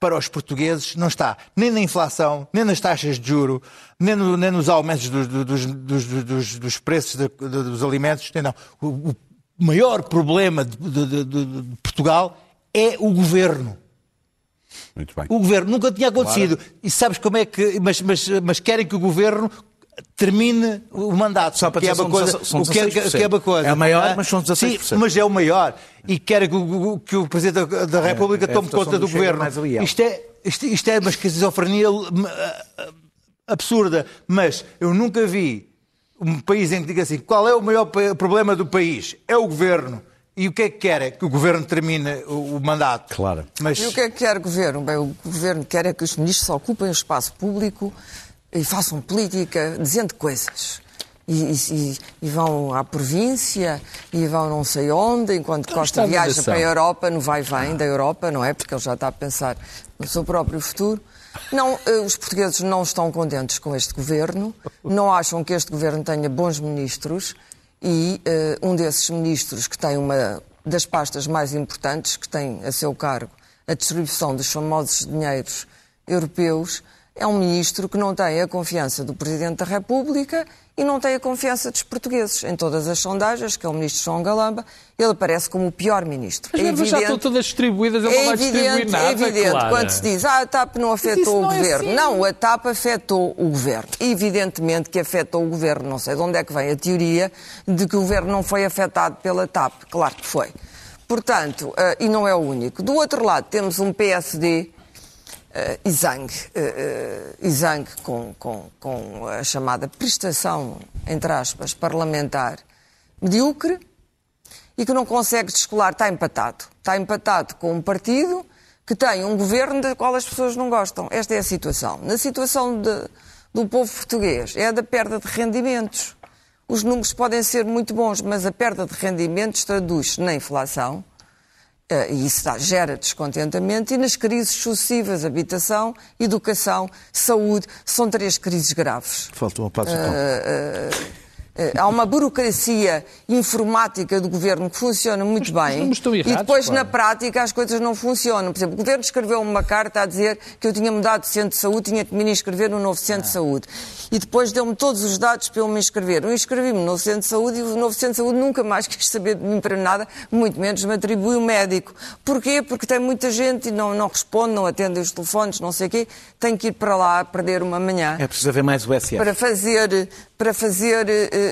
para os portugueses não está nem na inflação, nem nas taxas de juro, nem, no, nem nos aumentos dos, dos, dos, dos preços de, dos alimentos. Não. O, o maior problema de, de, de Portugal é o governo. Muito bem. O governo nunca tinha acontecido. Claro. E sabes como é que. Mas, mas, mas querem que o governo termine o mandato. Só para que é uma coisa, são o que é, que é uma coisa. É o maior, ah, mas são 16%. Sim, mas é o maior. E querem que o, que o Presidente da, da República é, é tome conta do, do governo. Isto é, isto, isto é uma esquizofrenia absurda. Mas eu nunca vi um país em que diga assim: qual é o maior problema do país? É o governo. E o que é que quer? É que o governo termine o, o mandato. Claro. Mas... E o que é que quer o governo? Bem, o governo quer é que os ministros ocupem o espaço público e façam política dizendo coisas. E, e, e, vão à província e vão não sei onde, enquanto então, Costa viaja para a Europa, no vai-vem da Europa, não é? Porque ele já está a pensar no seu próprio futuro. Não, eh, os portugueses não estão contentes com este governo, não acham que este governo tenha bons ministros e uh, um desses ministros que tem uma das pastas mais importantes, que tem a seu cargo a distribuição dos famosos dinheiros europeus, é um ministro que não tem a confiança do Presidente da República e não tem a confiança dos portugueses. Em todas as sondagens, que é o ministro João Galamba, ele aparece como o pior ministro. As é evidente, já estão todas distribuídas, ele é não vai evidente, distribuir nada, É evidente, Clara. quando se diz, ah, a TAP não afetou o não é governo. É assim. Não, a TAP afetou o governo. Evidentemente que afetou o governo. Não sei de onde é que vem a teoria de que o governo não foi afetado pela TAP. Claro que foi. Portanto, uh, e não é o único. Do outro lado, temos um PSD uh, exangue, uh, exangue com, com, com a chamada prestação, entre aspas, parlamentar medíocre e que não consegue descolar, está empatado. Está empatado com um partido que tem um governo do qual as pessoas não gostam. Esta é a situação. Na situação de, do povo português, é a da perda de rendimentos. Os números podem ser muito bons, mas a perda de rendimentos traduz-se na inflação Eh, E isso gera descontentamento. E nas crises sucessivas, habitação, educação, saúde, são três crises graves. Falta uma parte Eh, Há uma burocracia informática do governo que funciona muito Mas bem números estão e errados, depois claro. na prática as coisas não funcionam. Por exemplo, o governo escreveu uma carta a dizer que eu tinha mudado de centro de saúde, tinha que me inscrever um novo centro de saúde. E depois deu-me todos os dados para eu me inscrever. Eu inscrevi-me no novo centro de saúde e o novo centro de saúde nunca mais quis saber de mim para nada, muito menos me atribui o médico. Porquê? Porque tem muita gente e não, não responde, não atende os telefones, não sei o quê. Tenho que ir para lá perder uma manhã É preciso haver mais o SF. para fazer, para fazer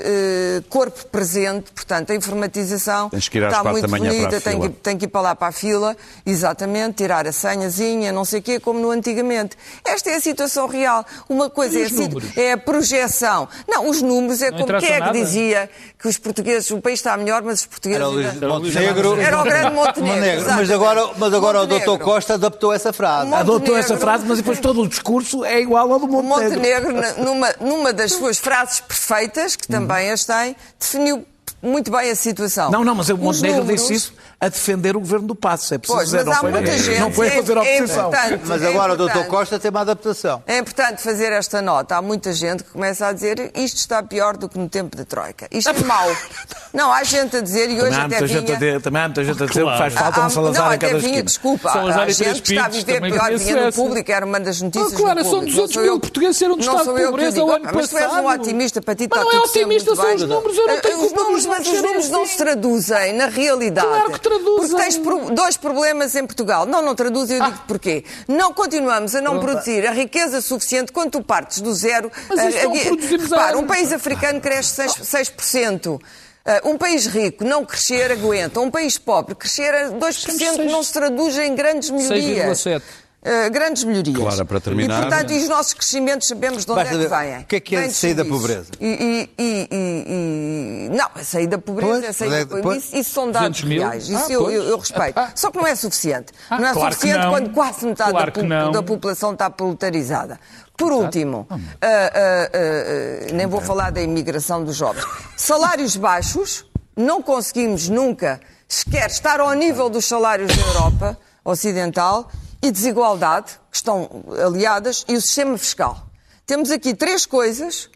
eh, corpo presente, portanto, a informatização está muito bonita, tem que, tem que ir para lá para a fila, exatamente, tirar a senhazinha, não sei o quê, como no antigamente. Esta é a situação real. Uma coisa é, a números? é a projeção. Não, os números é Não como quem é que dizia que os portugueses, o país está melhor, mas os portugueses... Era o ainda- Montenegro. Era o grande Montenegro. Montenegro. Mas agora, mas agora o Montenegro. Dr. Costa adaptou essa frase. Montenegro. Adotou essa frase, mas depois todo o discurso é igual ao do O Montenegro. Montenegro, numa, numa das suas frases perfeitas, que também as tem, definiu muito bem a situação. Não, não, mas o Montenegro números- disse isso a defender o governo do Passo. É preciso Pois, dizer, mas não há foi, muita gente. não foi a fazer é, é oposição. importante, Mas é agora o Dr. importante. Costa tem uma adaptação. É importante fazer esta nota. Há muita gente que começa a dizer isto está pior do que no tempo da Troika. Isto é mau. Não, há gente a dizer, e hoje Também até muita gente a vinha... dizer, também há muita gente a dizer que faz falta Há- um Salazar não, em cada até vinha, desculpa, Salazar há gente que está a viver pior, vinha no essa. público, era uma das notícias Ah, claro, do são público. 200 Não sou mil eu- portugueses saíram do não estado de pobreza o ano Ah, Mas tu és um passado. otimista, para ti Mas está não é tudo sempre otimista, muito são bem. os números, eu não tenho culpa números, dos mas os números não se traduzem na realidade. Claro que traduzem. Porque tens dois problemas em Portugal. Não, não traduzem, eu digo porquê. Não continuamos a não produzir a riqueza suficiente quando tu partes do zero. Mas Ah, produzimos repara, há- um país africano cresce 6%. 6%. Ah, um país rico não crescer aguenta. Um país pobre crescer a 2% seis- não se traduz em grandes melhorias. 6,7. Ah, grandes melhorias. Clara, para terminar- E, portanto, e os nossos crescimentos sabemos de onde Basta é que vêm. o que é que é sair da pobreza? E, e- e- e- e- Não, a sair da pobreza, Pois, a sair é- da pobreza. Isso, isso são dados 200 mil? reais. Isso Ah, eu, eu- eu respeito. Ah. Só que não é suficiente. Ah, não é claro suficiente não. quando quase metade Claro da, da população está proletarizada. Por último, ah, ah, ah, ah, nem vou falar da imigração dos jovens. Salários baixos, não conseguimos nunca sequer estar ao nível dos salários da Europa Ocidental e desigualdade, que estão aliadas, e o sistema fiscal. Temos aqui três coisas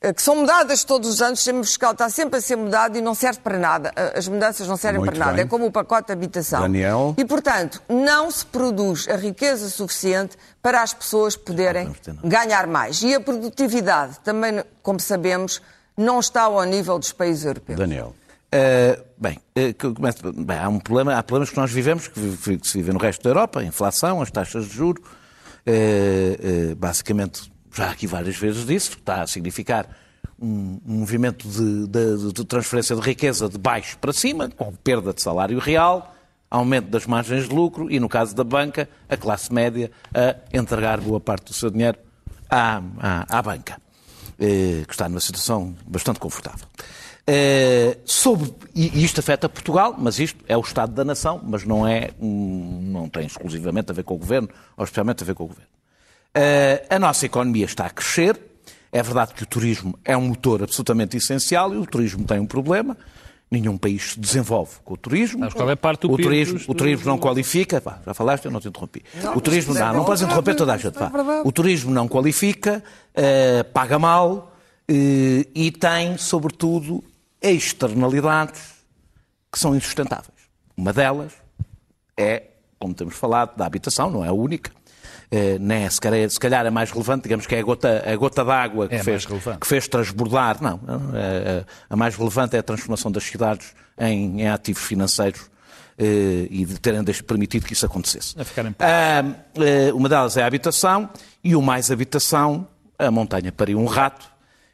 eh, que são mudadas todos os anos, o sistema fiscal está sempre a ser mudado e não serve para nada. Eh, As mudanças não servem Muito para nada. bem. É como o pacote de habitação. Daniel? E, portanto, não se produz a riqueza suficiente para as pessoas poderem ganhar mais. E a produtividade, também, como sabemos, não está ao nível dos países europeus. Daniel. Uh, bem, uh, que eu começo- bem, há, um problema, há problemas que nós vivemos, que, que se vivem no resto da Europa, a inflação, as taxas de juros. Uh, uh, basicamente, já aqui várias vezes disse, está a significar um, um movimento de, de- de transferência de riqueza de baixo para cima, com perda de salário real, aumento das margens de lucro e, no caso da banca, a classe média a entregar boa parte do seu dinheiro à, à, à banca, eh, que está numa situação bastante confortável. Eh, sobre, e isto afeta Portugal, mas isto é o Estado da nação, mas não, é, não tem exclusivamente a ver com o Governo, ou especialmente a ver com o Governo. Eh, a nossa economia está a crescer. É verdade que o turismo é um motor absolutamente essencial e o turismo tem um problema. Nenhum país se desenvolve com o turismo. Mas qual é a parte do o turismo, dos- o turismo não qualifica. Pá, já falaste, eu não te interrompi. o turismo é não, não podes interromper toda a gente. é pá. verdade. O turismo não qualifica, eh, paga mal e tem, sobretudo, externalidades que são insustentáveis. Uma delas é, como temos falado, da habitação, não é a única. Eh, nem é, se calhar, se calhar a mais relevante, digamos que é a gota, a gota d'água que, É a fez, que fez transbordar. Não, eh, a mais relevante é a transformação das cidades em, em ativos financeiros eh, e de terem permitido que isso acontecesse. A ficar em paz. Eh, uma delas é a habitação e o mais habitação, a montanha pariu um rato.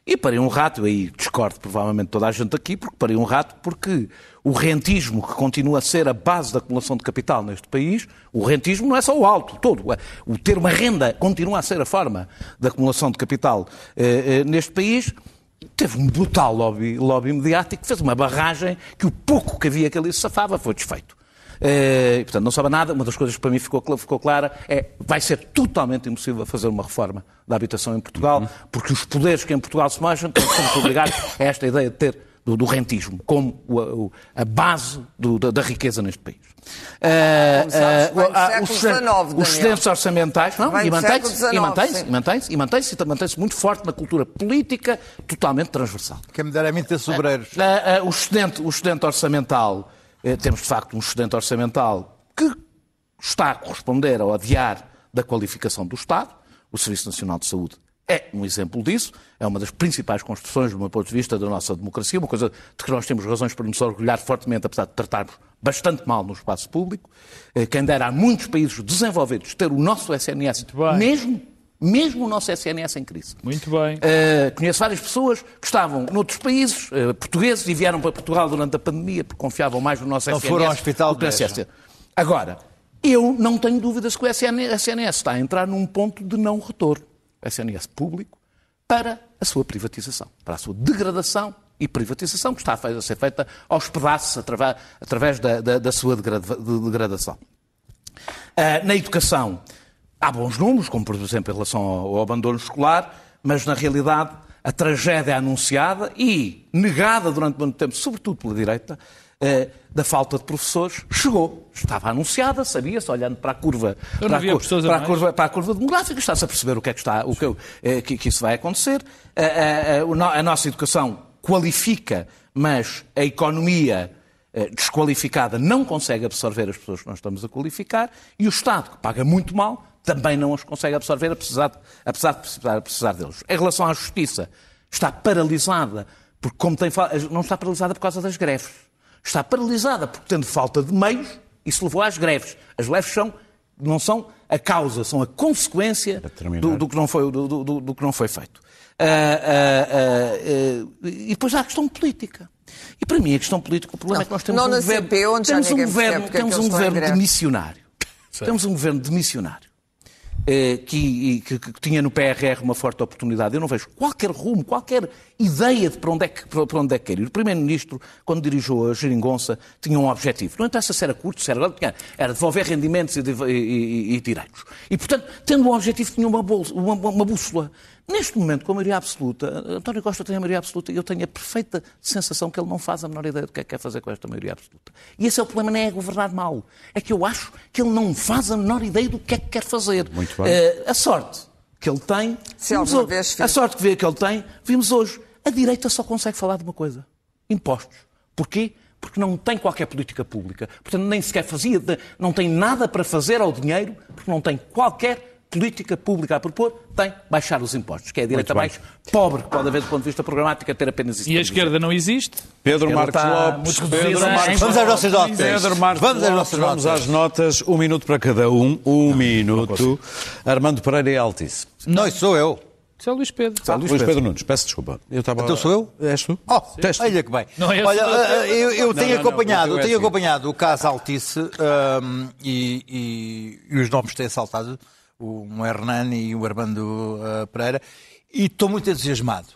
E pariu um rato, aí discordo provavelmente toda a gente aqui, porque pariu um rato porque o rentismo, que continua a ser a base da acumulação de capital neste país, o rentismo não é só o alto, todo. O ter uma renda continua a ser a forma da acumulação de capital eh, eh, neste país. Teve um brutal lobby, lobby mediático que fez uma barragem que o pouco que havia que ali se safava foi desfeito. Eh, e, portanto, não sabe nada. Uma das coisas que para mim ficou, ficou clara é vai ser totalmente impossível fazer uma reforma da habitação em Portugal, porque os poderes que em Portugal se mexem estão sempre obrigados a esta ideia de ter do, do rentismo como o- o- a base do- da, da riqueza neste país. Ah, século os Daniel. os excedentes orçamentais, não, e mantém-se, e mantém-se, e mantém-se, e mantém-se, mantém-se muito forte na cultura política, totalmente transversal. Quem me dera a mim ter sobreiros. Ah, ah, o, excedente, o excedente orçamental, temos de facto um excedente orçamental que está a corresponder ao adiar da qualificação do Estado. O Serviço Nacional de Saúde é um exemplo disso, é uma das principais construções, do meu ponto de vista, da nossa democracia, uma coisa de que nós temos razões para nos orgulhar fortemente, apesar de tratarmos bastante mal no espaço público. Eh, Quem dera a muitos países desenvolvidos ter o nosso SNS, mesmo, mesmo o nosso SNS em crise. Muito bem. Uh, conheço várias pessoas que estavam noutros países, uh, portugueses, e vieram para Portugal durante a pandemia porque confiavam mais no nosso Não SNS. foram ao hospital do. SNS. Agora, eu não tenho dúvidas que o SNS, está a entrar num ponto de não retorno. O SNS público para a sua privatização, para a sua degradação e privatização que está a ser feita aos pedaços através, através da, da- da sua degrada- de- degradação. Ah, na educação, há bons números, como por exemplo em relação ao, abandono escolar, mas na realidade a tragédia anunciada e negada durante muito tempo, sobretudo pela direita, eh, da falta de professores, chegou. Estava anunciada, sabia-se, olhando para a curva, para, a, para a curva, para a curva demográfica, está-se a perceber o que é que, está, o que, eh, que, que isso vai acontecer. A, a- a- a nossa educação qualifica, mas a economia eh, desqualificada não consegue absorver as pessoas que nós estamos a qualificar e o Estado, que paga muito mal, também não as consegue absorver, apesar de, apesar de precisar, precisar deles. Em relação à justiça, está paralisada, porque como tem, não está paralisada por causa das greves. Está paralisada porque tendo falta de meios, isso levou às greves. As greves são, não são a causa, são a consequência do, do que, não foi, do, do- do que não foi feito. Ah, ah, ah, e depois há a questão política. E para mim a questão política, o problema Não, é que nós temos um na governo, CP, temos um governo, é temos um governo de missionário. Temos um governo de missionário. Eh, Que, que- que tinha no PRR uma forte oportunidade. Eu não vejo qualquer rumo, qualquer ideia de para onde é que, para onde é que quer ir. O Primeiro-Ministro, quando dirigiu a Geringonça, tinha um objetivo. Não interessa se era curto, se era longo, era devolver rendimentos e, e- e- e direitos. E, portanto, tendo um objetivo, tinha uma, bolsa- uma, uma bússola. Neste momento, com a maioria absoluta, António Costa tem a maioria absoluta e eu tenho a perfeita sensação que ele não faz a menor ideia do que é que quer fazer com esta maioria absoluta. E esse é o problema, não é governar mal. É que eu acho que ele não faz a menor ideia do que é que quer fazer. Muito bem. Eh, a sorte que ele tem. Se vimos alguma hoje- vez fez. a sorte que vê que ele tem, vimos hoje. A direita só consegue falar de uma coisa: impostos. Porquê? Porque não tem qualquer política pública. Portanto, nem sequer fazia, de- não tem nada para fazer ao dinheiro, porque não tem qualquer política pública a propor, tem baixar os impostos, que é a direita mais pobre que pode haver do ponto de vista programático, a ter apenas isso. E a esquerda não existe? Pedro Marcos Lopes. Pedro Marcos Vamos às nossas notas. Pedro Marcos Vamos às Lopes, nossas vamos notas. às notas. Um minuto para cada um. Um minuto. Armando Pereira e Altice. Não, isso sou eu. Isso é o Luís Pedro. Ah, Luís Pedro Nunes, peço desculpa. Eu estava... Então sou eu? És tu? Oh, Teste. olha que bem. Não é olha, esse o eh, eu, eu tenho não, não, acompanhado, o teu é eu tenho assim. acompanhado o caso Altice ahm, e, e- e os nomes têm saltado, o Hernani e o Armando ah, Pereira, e estou muito entusiasmado.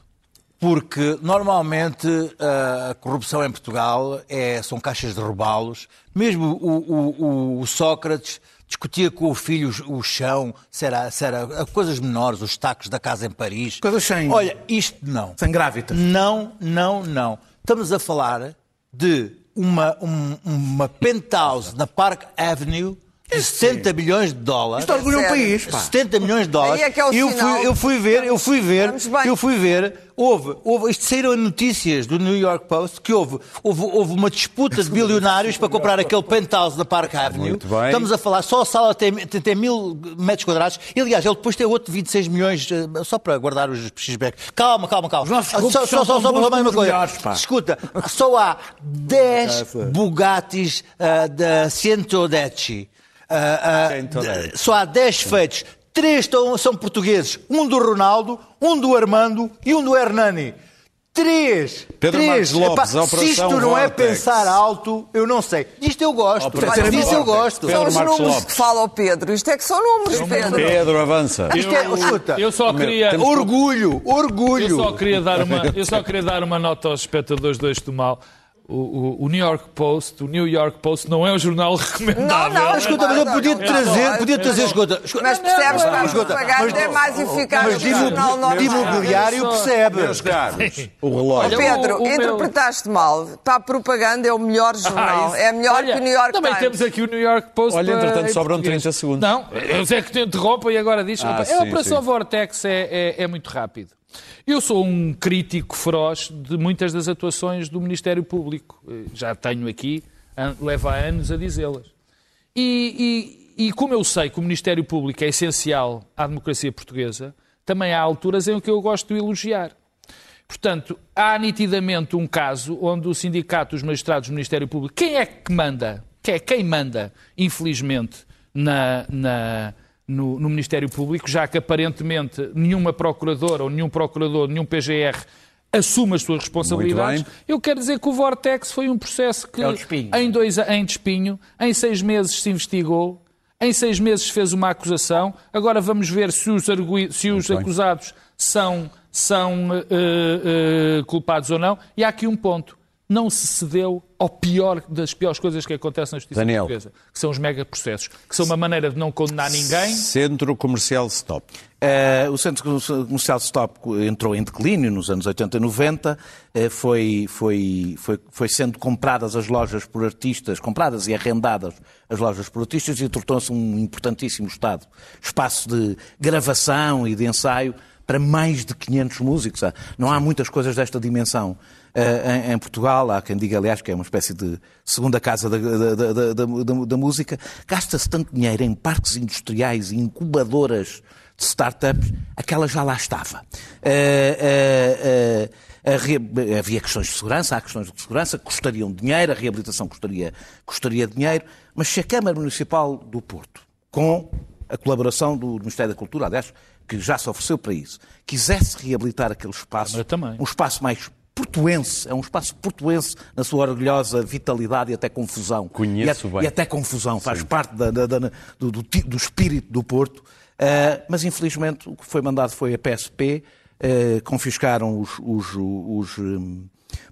Porque normalmente ah, a corrupção em Portugal é, são caixas de robalos. Mesmo o, o- o- Sócrates discutia com o filho o, chão, se era, se era ah, coisas menores, os tacos da casa em Paris. Coisas sem- Olha, isto não. Sem grávidas. Não, não, não. Estamos a falar de uma, um- uma penthouse na Park Avenue de 70 milhões de dólares. Isto orgulha um país, pá. 70 milhões de dólares. É que é o eu, fui, eu fui ver, eu fui ver, eu fui ver, houve, houve, isto saíram notícias do New York Post que houve, houve, houve uma disputa de bilionários para comprar aquele penthouse da Park Avenue. Muito bem. Estamos a falar, só a sala tem, tem, tem mil metros quadrados e aliás, ele depois tem outro de 26 milhões, eh, só para guardar os x-back. Calma, calma, calma. Só, só, só, só falar mais uma coisa. melhores, pá. Escuta, só há 10 Bugattis ah, da Cientodecci. Cientodecci. de- só há 10 feitos. Três são portugueses. Um do Ronaldo, um do Armando e um do Hernani. Três! Pedro três! Lopes, Epá, Operação se isto não é Vortex. pensar alto, eu não sei. Disto eu gosto. Operação Disto eu gosto. Pedro São os Marcos números Lopes. que fala o Pedro. Isto é que são números, Pedro. Pedro, avança. Isto é, escuta, Eu só queria... orgulho, orgulho. Eu só, queria dar uma, eu só queria dar uma nota aos espectadores do Eixo do Mal. O, o- o New York Post, o New York Post não é um jornal recomendável. Não, não, Escuta, mas eu podia Não, trazer, não, podia não, trazer, não. escuta. escuta- Mas percebes que a escuta, propaganda mas- é mais eficaz Mas do de que o jornal imobiliário, normal. percebe. Meus caros, o relógio. Olha, Pedro, o- o meu- interpretaste mal. Para a propaganda é o melhor jornal. Ah, é melhor Olha, que o New York Também Times. temos aqui o New York Post. Olha, entretanto, sobram português. 30 segundos. Não, eu sei que te interrompo e agora diz. Ah, a sim, Operação sim. Vortex é, é- é muito rápido. Eu sou um crítico feroz de muitas das atuações do Ministério Público. Eh, Já tenho aqui, leva anos a dizê-las. E, e- e como eu sei que o Ministério Público é essencial à democracia portuguesa, também há alturas em que eu gosto de elogiar. Portanto, há nitidamente um caso onde o Sindicato dos Magistrados do Ministério Público, quem é que manda? Quem, é- quem manda, infelizmente, na- na- no, no Ministério Público, já que aparentemente nenhuma procuradora ou nenhum procurador, nenhum PGR assume as suas responsabilidades. Eu quero dizer que o Vortex foi um processo que, É em dois em despinho, em seis meses se investigou, em seis meses fez uma acusação. Agora vamos ver se os, argui- se os acusados são, são eh, eh, culpados ou não. E há aqui um ponto. Não se cedeu ao pior das piores coisas que acontecem na justiça Daniel. portuguesa, que são os megaprocessos, que são uma maneira de não condenar ninguém. Centro Comercial Stop. Eh, o Centro Comercial Stop entrou em declínio nos anos 80 e 90, eh, foi, foi, foi, foi sendo compradas as lojas por artistas, compradas e arrendadas as lojas por artistas e tornou-se um importantíssimo estado, espaço de gravação e de ensaio para mais de 500 músicos. Não há muitas coisas desta dimensão em, em Portugal. Há quem diga, aliás, que é uma espécie de segunda casa da, da- da- da- da- música. Gasta-se tanto dinheiro em parques industriais e incubadoras de startups, aquela já lá estava. Eh, eh, eh, a re- Havia questões de segurança, há questões de segurança, custariam dinheiro, a reabilitação custaria, custaria dinheiro, mas se a Câmara Municipal do Porto, com a colaboração do Ministério da Cultura, aliás, que já se ofereceu para isso, quisesse reabilitar aquele espaço, um espaço mais portuense, é um espaço portuense na sua orgulhosa vitalidade e até confusão. Conheço e, bem. E até confusão, faz parte da- da- da- do, do do espírito do Porto. Ah, mas infelizmente o que foi mandado foi a PSP, ah, confiscaram os. os- os, hum,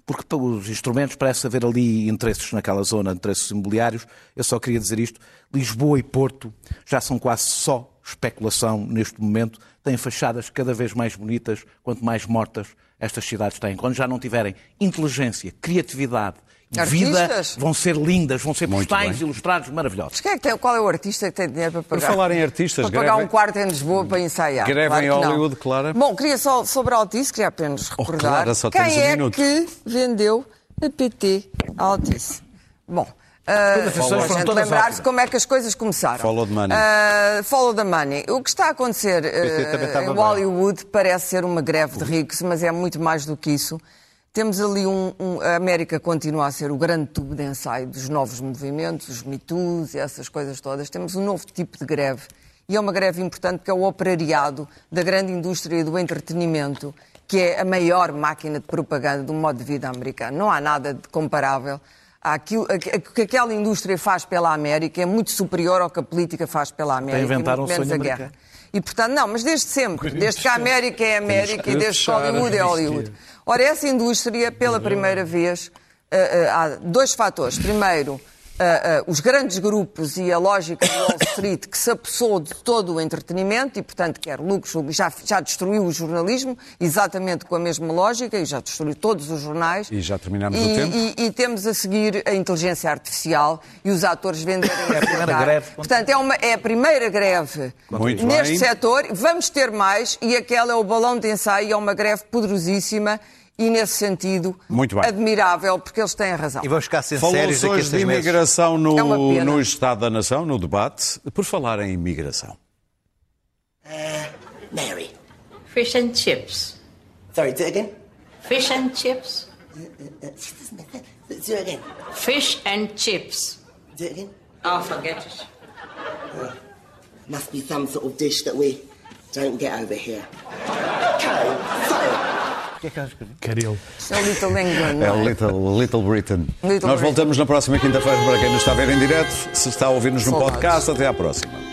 porque os instrumentos parece haver ali interesses naquela zona, interesses imobiliários. Eu só queria dizer isto: Lisboa e Porto já são quase só especulação neste momento. Têm fachadas cada vez mais bonitas, quanto mais mortas estas cidades têm. Quando já não tiverem inteligência, criatividade e vida, Artistas? vão ser lindas, vão ser Muito postais bem. ilustrados maravilhosos. Quem é que tem- qual é o artista que tem dinheiro para Por pagar? falar em artistas, para pagar greve- um quarto em Lisboa para ensaiar. Greve claro em que não. Hollywood, Clara? Bom, queria só sobre a Altice, queria apenas Oh, recordar Clara, só quem temos um é minuto. que vendeu a PT à Altice. Bom, foram gente lembrar-se como é que as coisas começaram. Follow the money. Ah, follow the money. O que está a acontecer estava em bem. Hollywood parece ser uma greve de ricos, mas é muito mais do que isso. Temos ali um, um- A América continua a ser o grande tubo de ensaio dos novos movimentos, os Me Too's e essas coisas todas. Temos um novo tipo de greve. E é uma greve importante porque é o operariado da grande indústria do entretenimento, que é a maior máquina de propaganda do modo de vida americano. Não há nada de comparável. Aquilo, o que aquela indústria faz pela América é muito superior ao que a política faz pela América. e inventaram muito o menos sonho a guerra. americano. E portanto, não, mas desde sempre, desde que a América é América e desde que Hollywood é Hollywood. Ora, essa indústria, pela primeira vez, ah, ah, há dois fatores. Primeiro, ah, ah, os grandes grupos e a lógica de Wall Street que se apossou de todo o entretenimento e, portanto, quer lucros, já, já destruiu o jornalismo, exatamente com a mesma lógica, e já destruiu todos os jornais. E já terminamos o E- tempo. E, e temos a seguir a inteligência artificial e os atores venderem a a primeira greve. Portanto, é, uma, é a primeira greve Muito neste bem. setor. Vamos ter mais e aquela é o balão de ensaio, é uma greve poderosíssima e, nesse sentido, Muito bem. admirável, porque eles têm razão. E vamos ficar sem Falou-se hoje de imigração É no, pena. no Estado da Nação, no debate. Por falar em imigração. Mary. Fish and chips. Sorry, do it again. Fish and chips. It again. Fish and chips. It again. Oh, forget it. Must be some sort of dish that we don't get over here. Karen, sorry. Caril. É o Little England. É é? Little, Little Britain. Little Nós Britain. voltamos na próxima quinta-feira para quem nos está a ver em direto. Se está a ouvir-nos no podcast, até à próxima.